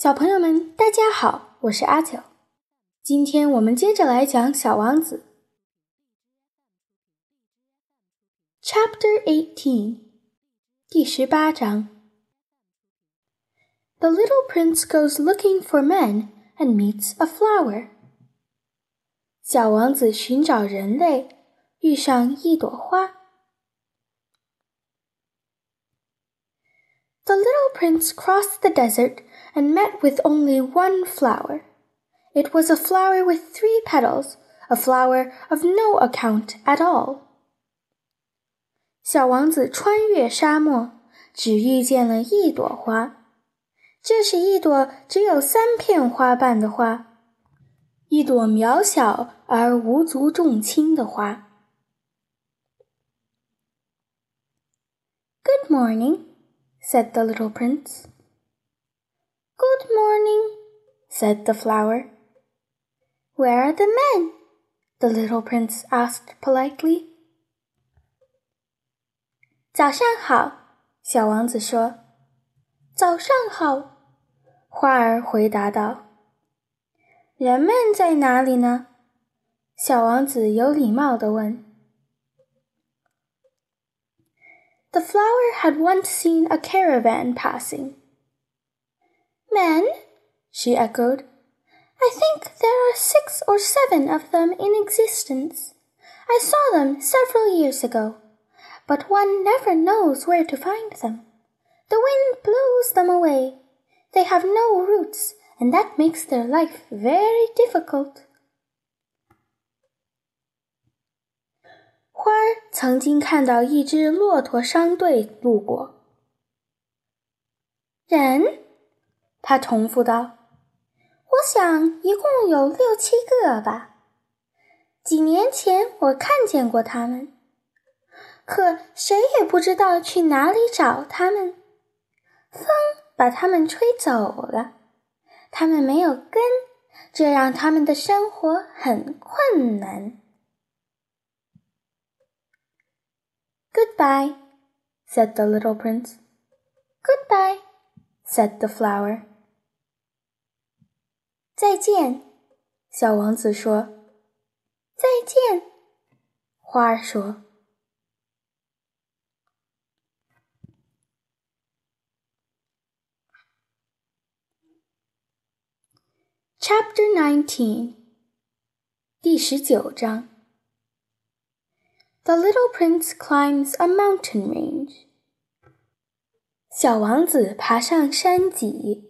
小朋友们，大家好，我是阿九。今天我们接着来讲《小王子》Chapter Eighteen，第十八章。The little prince goes looking for men and meets a flower。小王子寻找人类，遇上一朵花。 The little prince crossed the desert and met with only one flower. It was a flower with three petals, a flower of no account at all. 小王子穿越沙漠，只遇见了一朵花。这是一朵只有三片花瓣的花，一朵渺小而无足重轻的花。Good morning said the little prince. Good morning, said the flower. Where are the men? the little prince asked politely. 早上好，小王子说。早上好，花儿回答道。人们在哪里呢？小王子有礼貌地问。 The flower had once seen a caravan passing. Men? she echoed. I think there are six or seven of them in existence. I saw them several years ago, but one never knows where to find them. The wind blows them away. They have no roots, and that makes their life very difficult. 曾经看到一支骆驼商队路过。人，他重复道：“我想一共有六七个吧。几年前我看见过他们，可谁也不知道去哪里找他们。风把他们吹走了，他们没有根，这让他们的生活很困难。” Goodbye, said the little prince. Goodbye, said the flower. 再见，小王子说。再见，花儿说。Chapter Nineteen，第十九章。 the little prince climbs a mountain range. 小王子爬上山脊。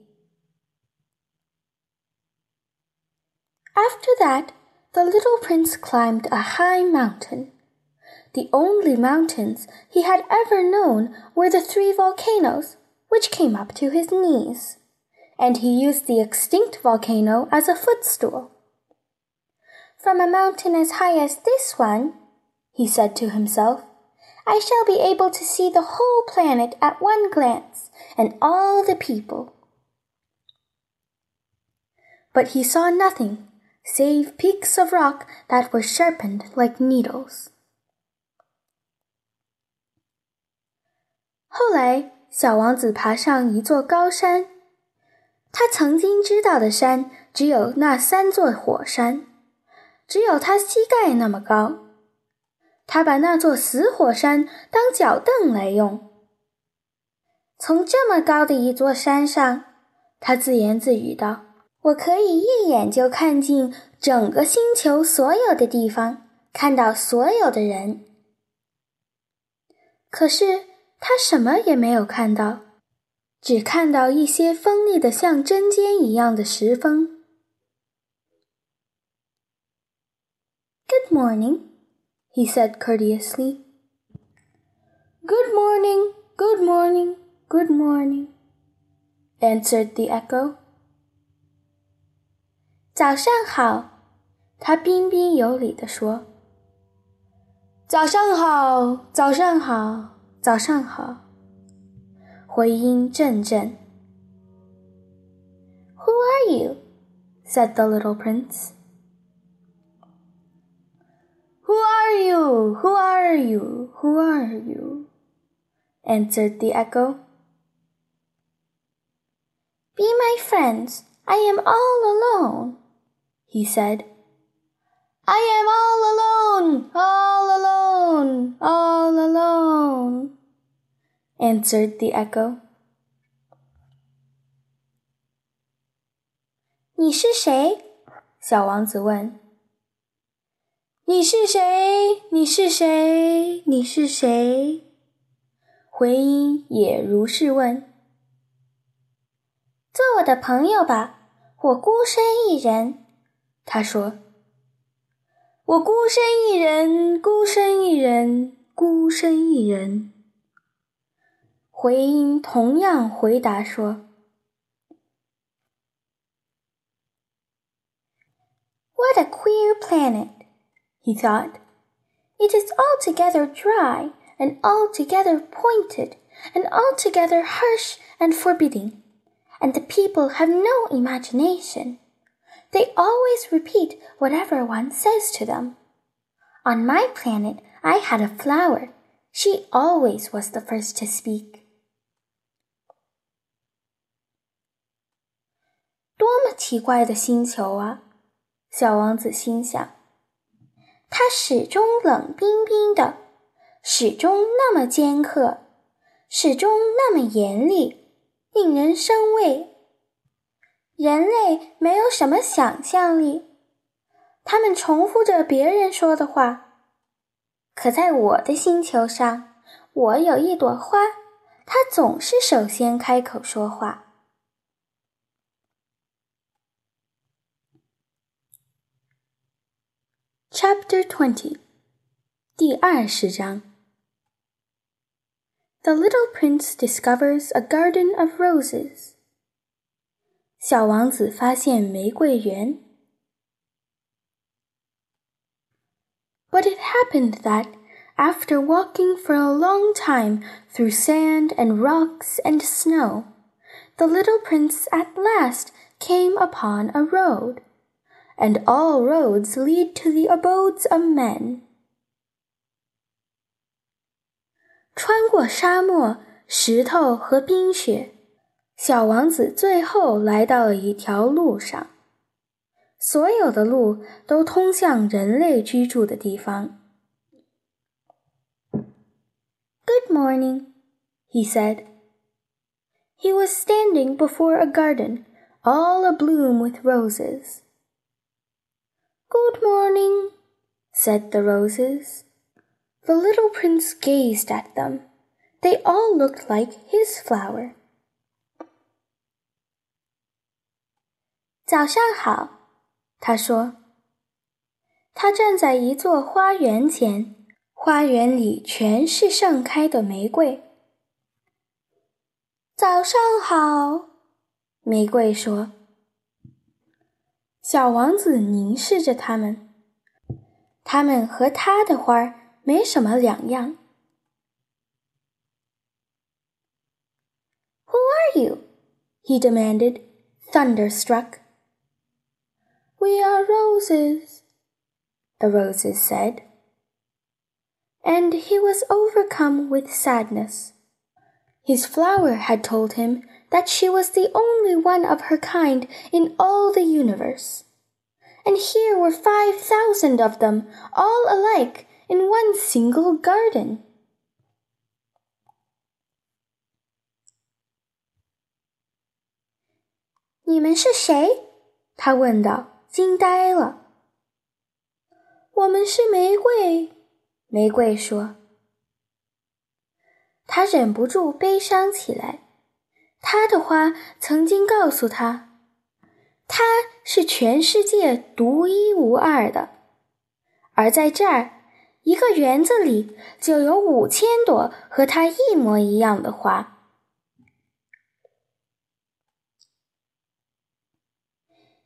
After that, the little prince climbed a high mountain. The only mountains he had ever known were the three volcanoes, which came up to his knees, and he used the extinct volcano as a footstool. From a mountain as high as this one, he said to himself. I shall be able to see the whole planet at one glance, and all the people. But he saw nothing save peaks of rock that were sharpened like needles. 后来，小王子爬上一座高山。他曾经知道的山只有那三座火山，只有他膝盖那么高。 他把那座死火山当脚凳来用。从这么高的一座山上，他自言自语道：“我可以一眼就看尽整个星球所有的地方，看到所有的人。”可是他什么也没有看到，只看到一些锋利的像针尖一样的石峰。Good morning. he said courteously. Good morning, good morning, good morning, answered the echo. 早上好，他彬彬有礼地说。早上好，早上好，早上好。回音阵阵。Who are you? said the little prince. Who are you? Who are you? Who are you? answered the echo. 彬 Be my friends. I am all alone, he said. I am all alone, all alone, all alone, answered the echo. 你是谁？小王子问。 你是谁？你是谁？你是谁？回音也如是问。做我的朋友吧，我孤身一人。他说：“我孤身一人，孤身一人，孤身一人。”回音同样回答说。he thought. It is altogether dry and altogether pointed and altogether harsh and forbidding, and the people have no imagination. They always repeat whatever one says to them. On my planet, I had a flower. She always was the first to speak. 多么奇怪的星球啊！小王子心想：“ 他始终冷冰冰的，始终那么尖刻，始终那么严厉，令人生畏。人类没有什么想象力，他们重复着别人说的话。可在我的星球上，我有一朵花，它总是首先开口说话。” Chapter Twenty，第二十章。The little prince discovers a garden of roses。小王子发现玫瑰园。But it happened that, after walking for a long time through sand and rocks and snow, the little prince at last came upon a road and all roads lead to the abodes of men. 穿过沙漠、石头和冰雪，小王子最后来到了一条路上。所有的路都通向人类居住的地方。Good morning, he said. He was standing before a garden all abloom with roses. Good morning, said the roses. The little prince gazed at them. They all looked like his flower. 早上好，他说。他站在一座花园前，花园里全是盛开的玫瑰。早上好，玫瑰说。 小王子凝视着它们，它们和他的花儿没什么两样。Who are you? he demanded, thunderstruck. We are roses, the roses said. And he was overcome with sadness. His flower had told him that she was the only one of her kind in all the universe. And here were five thousand of them, all alike, in one single garden. 你们是谁？他问道，惊呆了。我们是玫瑰，玫瑰说。他忍不住悲伤起来。 他的花曾经告诉他，他是全世界独一无二的，而在这儿，一个园子里就有五千朵和他一模一样的花。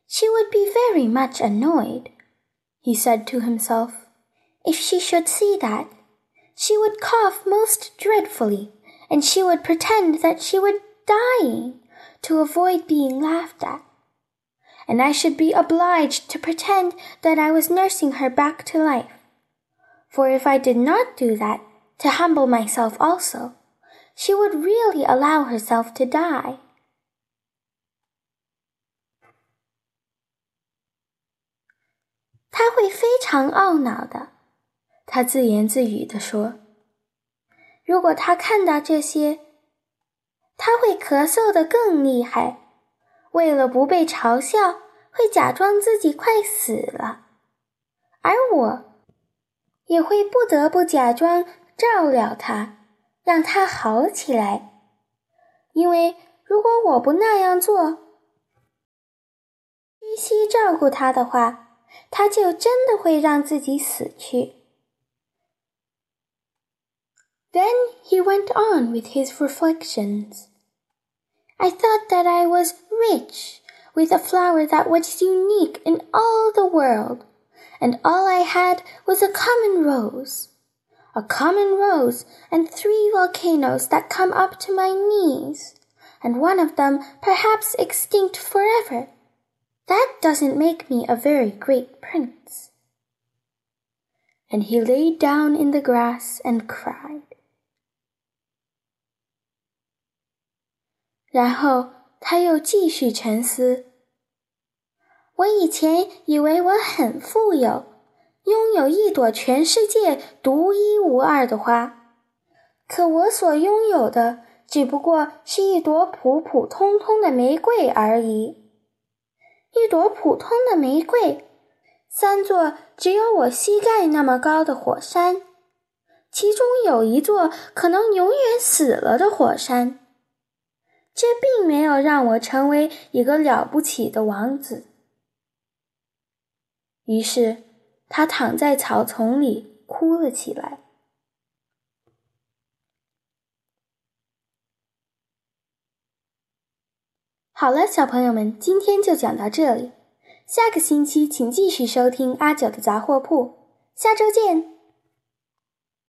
She would be very much annoyed, he said to himself. If she should see that, she would cough most dreadfully, and she would pretend that she would dying to avoid being laughed at, and I should be obliged to pretend that I was nursing her back to life. For if I did not do that, to humble myself also, she would really allow herself to die. He 会非常懊恼的，他自言自语地说：“如果他看到这些他会咳嗽得更厉害。为了不被嘲笑，会假装自己快死了。而我，也会不得不假装照料他，让他好起来。因为如果我不那样做，虚心照顾他的话，他就真的会让自己死去。” Then he went on with his reflections. I thought that I was rich with a flower that was unique in all the world, and all I had was a common rose. A common rose and three volcanoes that come up to my knees, and one of them perhaps extinct forever. That doesn't make me a very great prince. And he lay down in the grass and cried. 然后他又继续沉思。我以前以为我很富有，拥有一朵全世界独一无二的花，可我所拥有的只不过是一朵普普通通的玫瑰而已。一朵普通的玫瑰，三座只有我膝盖那么高的火山，其中有一座可能永远死了的火山。这并没有让我成为一个了不起的王子。于是，他躺在草丛里哭了起来。好了，小朋友们，今天就讲到这里。下个星期请继续收听阿九的杂货铺。下周见。